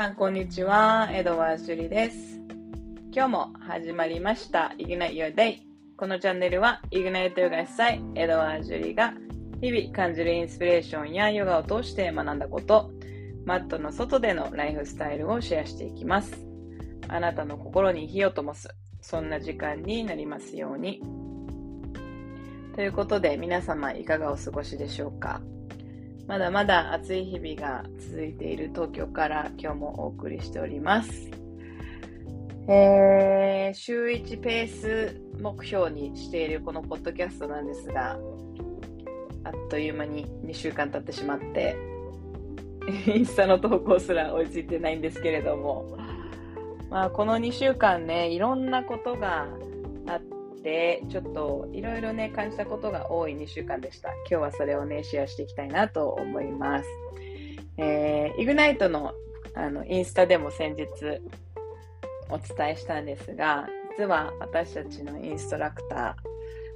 さん、こんにちは。エドワーズ・ジュリです。今日も始まりました。Ignite Your Day。このチャンネルは、Ignite Yoga 主催、エドワーズ・ジュリが、日々感じるインスピレーションやヨガを通して学んだこと、マットの外でのライフスタイルをシェアしていきます。あなたの心に火を灯す、そんな時間になりますように。ということで、皆様いかがお過ごしでしょうか？まだまだ暑い日々が続いている東京から今日もお送りしております。えー、週1ペース目標にしているこのポッドキャストなんですが、あっという間に2週間経ってしまって、インスタの投稿すら追いついてないんですけれども、まあ、この2週間ね、いろんなことがあって、で、ちょっといろいろね、感じたことが多い2週間でした。今日はそれをね、シェアしていきたいなと思います。えー、イグナイトのあのインスタでも先日お伝えしたんですが、実は私たちのインストラクタ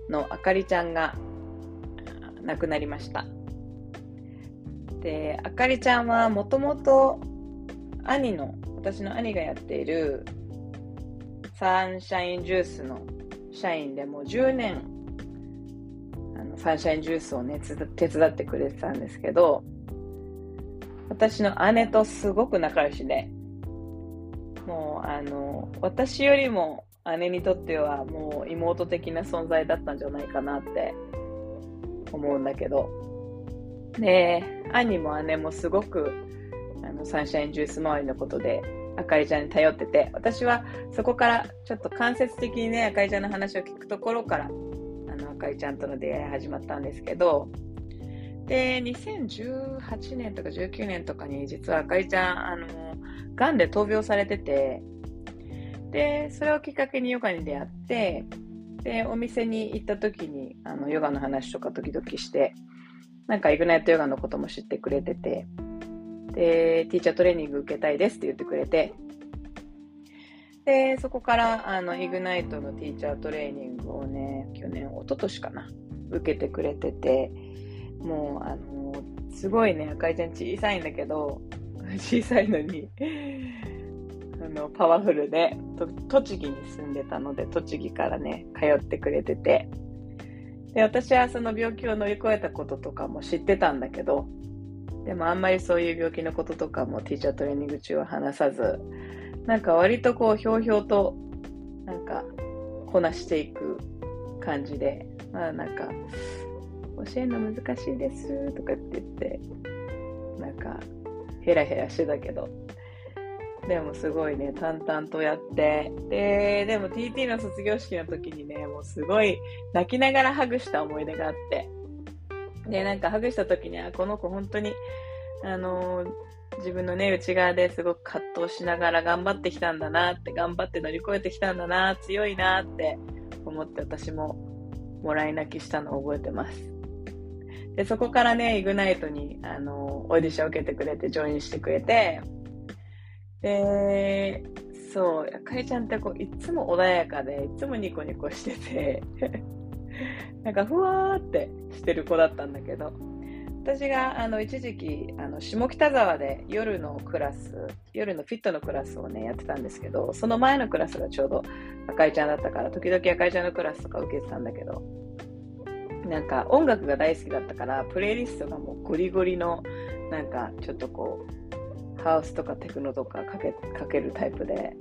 ーのあかりちゃんが亡くなりました。で、あかりちゃんはもともと兄の、私の兄がやっているサンシャインジュースの社員でもう10年あのサンシャインジュースをね手伝ってくれてたんですけど私の姉とすごく仲良しでもうあの私よりも姉にとってはもう妹的な存在だったんじゃないかなって思うんだけど。で兄も姉もすごくあのサンシャインジュース周りのことであかりちゃんに頼ってて、私はそこからちょっと間接的にね、あかりちゃんの話を聞くところから、あの、あかりちゃんとの出会い始まったんですけど、で、2018年とか19年とかに実はあかりちゃん、あの、癌で闘病されてて、で、それをきっかけにヨガに出会って、で、お店に行った時に、あの、ヨガの話とか時々して、なんかイグナイトヨガのことも知ってくれてて、で、ティーチャートレーニング受けたいですって言ってくれて、で、そこから、あの、イグナイトのティーチャートレーニングをね、去年、一昨年かな、受けてくれてて、もう、あの、すごいね、赤いちゃん小さいんだけど、小さいのにあの、パワフルで、栃木に住んでたので、栃木からね、通ってくれてて、で、私はその病気を乗り越えたこととかも知ってたんだけど、でもあんまりそういう病気のこととかもティーチャートレーニング中は話さず、なんか割とこうひょうひょうとなんかこなしていく感じで、まあなんか教えるの難しいですとかって言って、なんかヘラヘラしてたけど、でもすごいね、淡々とやって、で、でも TT の卒業式の時にね、もうすごい泣きながらハグした思い出があって、で、なんかハグした時には、この子本当に、あのー、自分のね、内側ですごく葛藤しながら頑張ってきたんだなって、頑張って乗り越えてきたんだな、強いなって思って私ももらい泣きしたのを覚えてます。で、そこからね、イグナイトに、あのー、オーディション受けてくれて、ジョインしてくれて、で、そう、あかりちゃんってこう、いつも穏やかで、いつもニコニコしててなんかふわーってしてる子だったんだけど、私があの一時期あの下北沢で夜のクラス、夜のフィットのクラスをね、やってたんですけど、その前のクラスがちょうど赤井ちゃんだったから、時々赤井ちゃんのクラスとか受けてたんだけど、なんか音楽が大好きだったから、プレイリストがもうゴリゴリの、なんかちょっとこう、ハウスとかテクノとかかけかけるタイプで、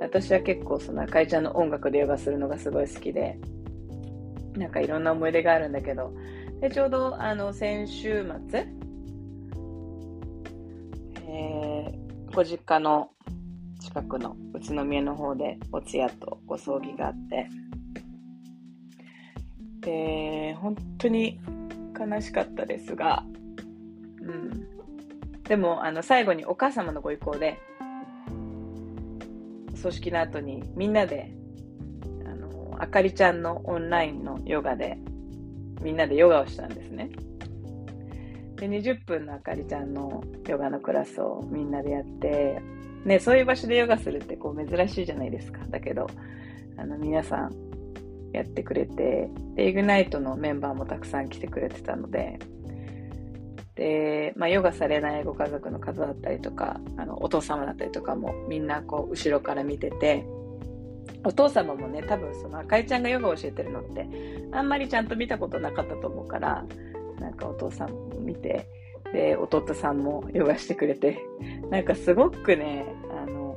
私は結構その赤井ちゃんの音楽でヨガするのがすごい好きで、なんかいろんな思い出があるんだけど、でちょうどあの先週末、えー、ご実家の近くの宇都宮の方でお通夜とご葬儀があって、で、本当に悲しかったですが、うん。でも、あの、最後にお母様のご意向で、葬式の後にみんなであかりちゃんのオンラインのヨガで、みんなでヨガをしたんですね。で、20分のあかりちゃんのヨガのクラスをみんなでやって、ね、そういう場所でヨガするってこう珍しいじゃないですか。だけど、あの、皆さんやってくれて、で、イグナイトのメンバーもたくさん来てくれてたので、で、まあ、ヨガされないご家族の方だったりとか、あの、お父様だったりとかもみんなこう、後ろから見てて、お父様もね、多分その赤井ちゃんがヨガを教えてるのって、あんまりちゃんと見たことなかったと思うから、なんかお父さんも見て、で、弟さんもヨガしてくれて、なんかすごくね、あの、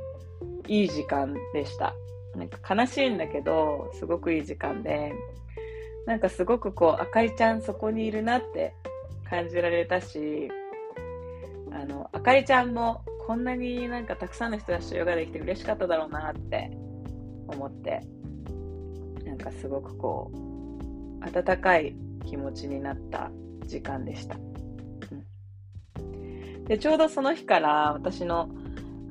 いい時間でした。なんか悲しいんだけど、すごくいい時間で、なんかすごくこう、赤井ちゃんそこにいるなって感じられたし、あの、あかりちゃんもこんなになんかたくさんの人たちとヨガできて嬉しかっただろうなって思って、なんかすごくこう、温かい気持ちになった時間でした。うん、で、ちょうどその日から私の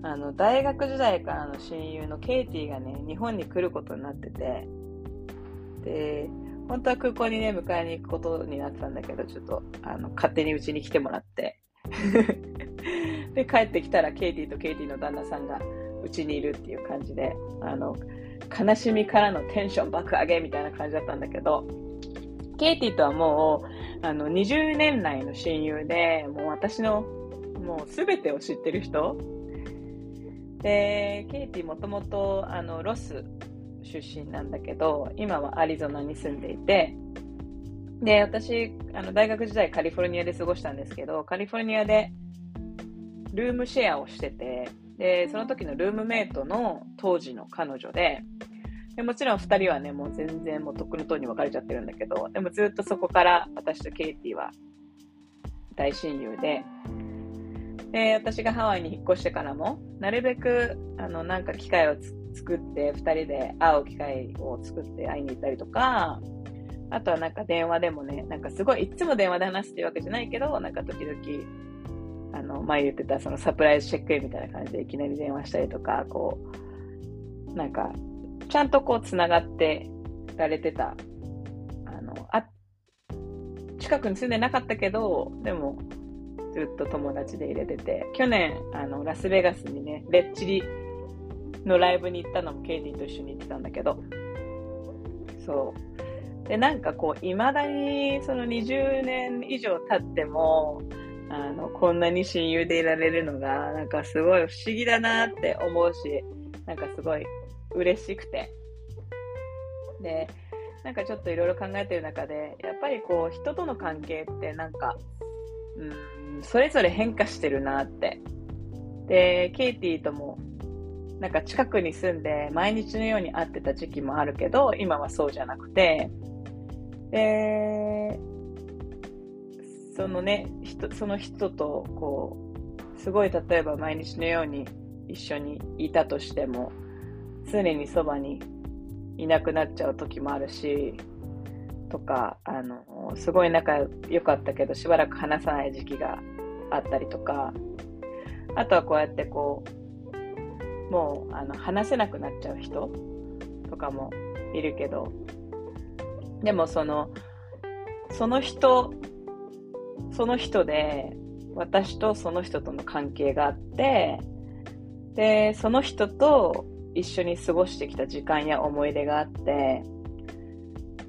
あの大学時代からの親友のケイティがね、日本に来ることになってて、で、本当は空港にね、迎えに行くことになってたんだけど、ちょっと、あの、勝手にうちに来てもらって。で、帰ってきたら、ケイティとケイティの旦那さんがうちにいるっていう感じで、あの、悲しみからのテンション爆上げみたいな感じだったんだけど、ケイティとはもう、あの、20年来の親友で、もう私の、もうすべてを知ってる人。で、ケイティもともと、あの、ロス出身なんだけど、今はアリゾナに住んでいて、で、私、あの大学時代カリフォルニアで過ごしたんですけど、カリフォルニアでルームシェアをしてて、で、その時のルームメイトの当時の彼女で、でもちろん2人はね、もう全然もうとっくのとに別れちゃってるんだけど、でもずっとそこから私とケイティは大親友で、で、私がハワイに引っ越してからも、なるべく、あの、なんか機会を作って、2人で会う機会を作って会いに行ったりとか、あとはなんか電話でもね、なんかすごい、いつも電話で話すっていうわけじゃないけど、なんか時々、あの、前言ってたそのサプライズチェックインみたいな感じでいきなり電話したりとか、こう、なんか、ちゃんとこう繋がってられてた。あの、あ、近くに住んでなかったけど、でも、ずっと友達で入れてて、去年、あの、ラスベガスにね、レッチリのライブに行ったのもケイティと一緒に行ってたんだけど、そう。で、なんかこう、未だにその20年以上経っても、あの、こんなに親友でいられるのが、なんかすごい不思議だなって思うし、なんかすごい嬉しくて。で、なんかちょっといろいろ考えてる中で、やっぱりこう、人との関係ってなんか、うん、それぞれ変化してるなって。で、ケイティともなんか近くに住んで毎日のように会ってた時期もあるけど、今はそうじゃなくて、で、そのね、人その人とこう、すごい例えば毎日のように一緒にいたとしても、常にそばにいなくなっちゃう時もあるし、とか、あの、すごい仲良かったけど、しばらく話さない時期があったりとか、あとはこうやってこう、もうあの話せなくなっちゃう人とかもいるけどでもそのその人その人で私とその人との関係があってでその人と一緒に過ごしてきた時間や思い出があって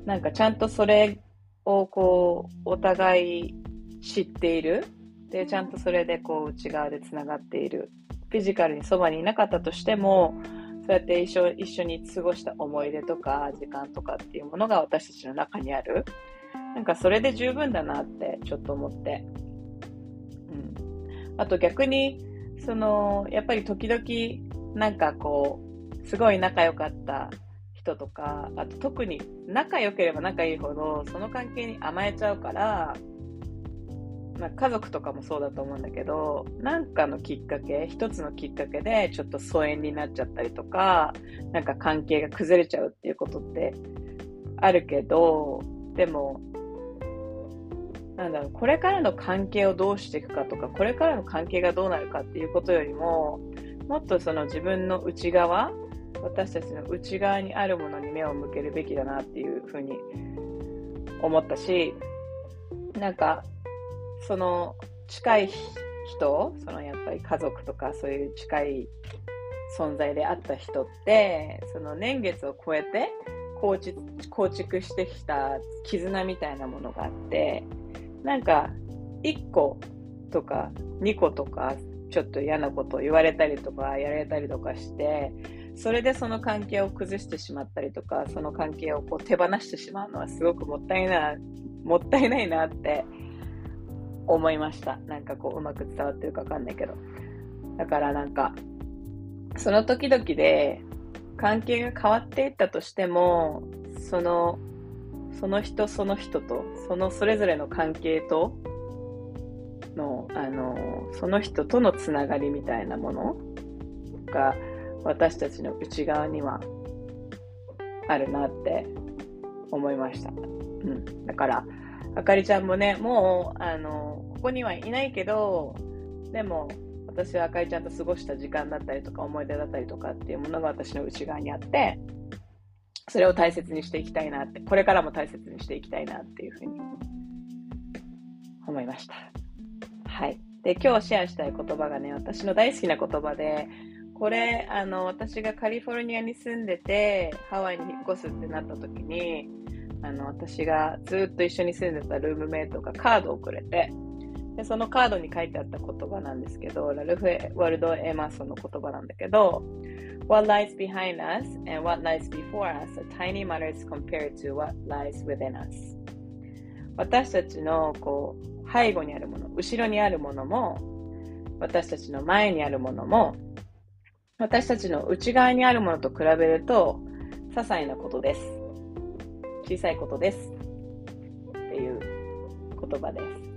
なんかちゃんとそれをこうお互い知っているでちゃんとそれでこう内側でつながっているフィジカルにそばにいなかったとしても、そうやって一緒一緒に過ごした思い出とか時間とかっていうものが私たちの中にある。なんかそれで十分だなってちょっと思って。うん。あと逆に、その、やっぱり時々なんかこう、すごい仲良かった人とか、あと特に仲良ければ仲いいほど、その関係に甘えちゃうから、まあ、家族とかもそうだと思うんだけど、なんかのきっかけ、一つのきっかけでちょっと疎遠になっちゃったりとか、なんか関係が崩れちゃうっていうことってあるけど、でも、なんだろう、これからの関係をどうしていくかとか、これからの関係がどうなるかっていうことよりも、もっとその自分の内側、私たちの内側にあるものに目を向けるべきだなっていうふうに思ったし、なんかその近い人、そのやっぱり家族とかそういう近い存在であった人って、その年月を超えて構築構築してきた絆みたいなものがあって、なんか一個とか2個とかちょっと嫌なことを言われたりとかやられたりとかしてそれでその関係を崩してしまったりとかその関係をこう手放してしまうのはすごくもったいないもったいないなって思いました。なんかこううまく伝わってるかわかんないけど。だからなんかその時々で関係が変わっていったとしてもそのその人その人とそのそれぞれの関係とのあのその人とのつながりみたいなものが私たちの内側にはあるなって思いました。うん、だからあかりちゃんもねもうあのここにはいないけどでも私はあかりちゃんと過ごした時間だったりとか思い出だったりとかっていうものが私の内側にあってそれを大切にしていきたいなってこれからも大切にしていきたいなっていうふうに思いました。はい。で今日シェアしたい言葉がね私の大好きな言葉でこれあの私がカリフォルニアに住んでてハワイに引っ越すってなった時にあの私がずっと一緒に住んでたルームメイトがカードをくれてでそのカードに書いてあった言葉なんですけど、ラルフ・ワルド・エマーソンの言葉なんだけど、What lies behind us and what lies before us are tiny matters compared to what lies within us. 私たちのこう背後にあるもの、後ろにあるものも、私たちの前にあるものも、私たちの内側にあるものと比べると、些細なことです。小さいことです。っていう言葉です。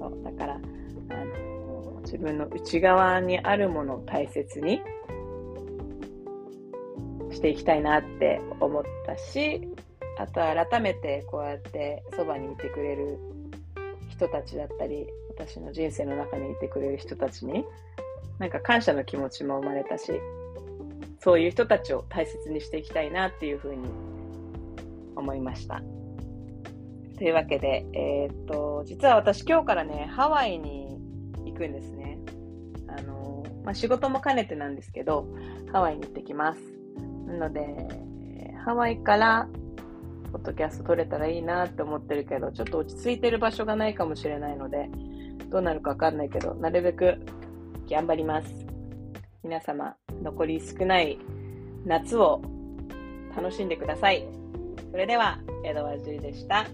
そうだからあの自分の内側にあるものを大切にしていきたいなって思ったしあと改めてこうやってそばにいてくれる人たちだったり私の人生の中にいてくれる人たちになんか感謝の気持ちも生まれたしそういう人たちを大切にしていきたいなっていうふうに思いました。というわけで、えー、っと、実は私今日からね、ハワイに行くんですね。あの、まあ、仕事も兼ねてなんですけど、ハワイに行ってきます。なので、ハワイから、ポッドキャスト撮れたらいいなって思ってるけど、ちょっと落ち着いてる場所がないかもしれないので、どうなるかわかんないけど、なるべく頑張ります。皆様、残り少ない夏を楽しんでください。それでは、江戸川樹でした。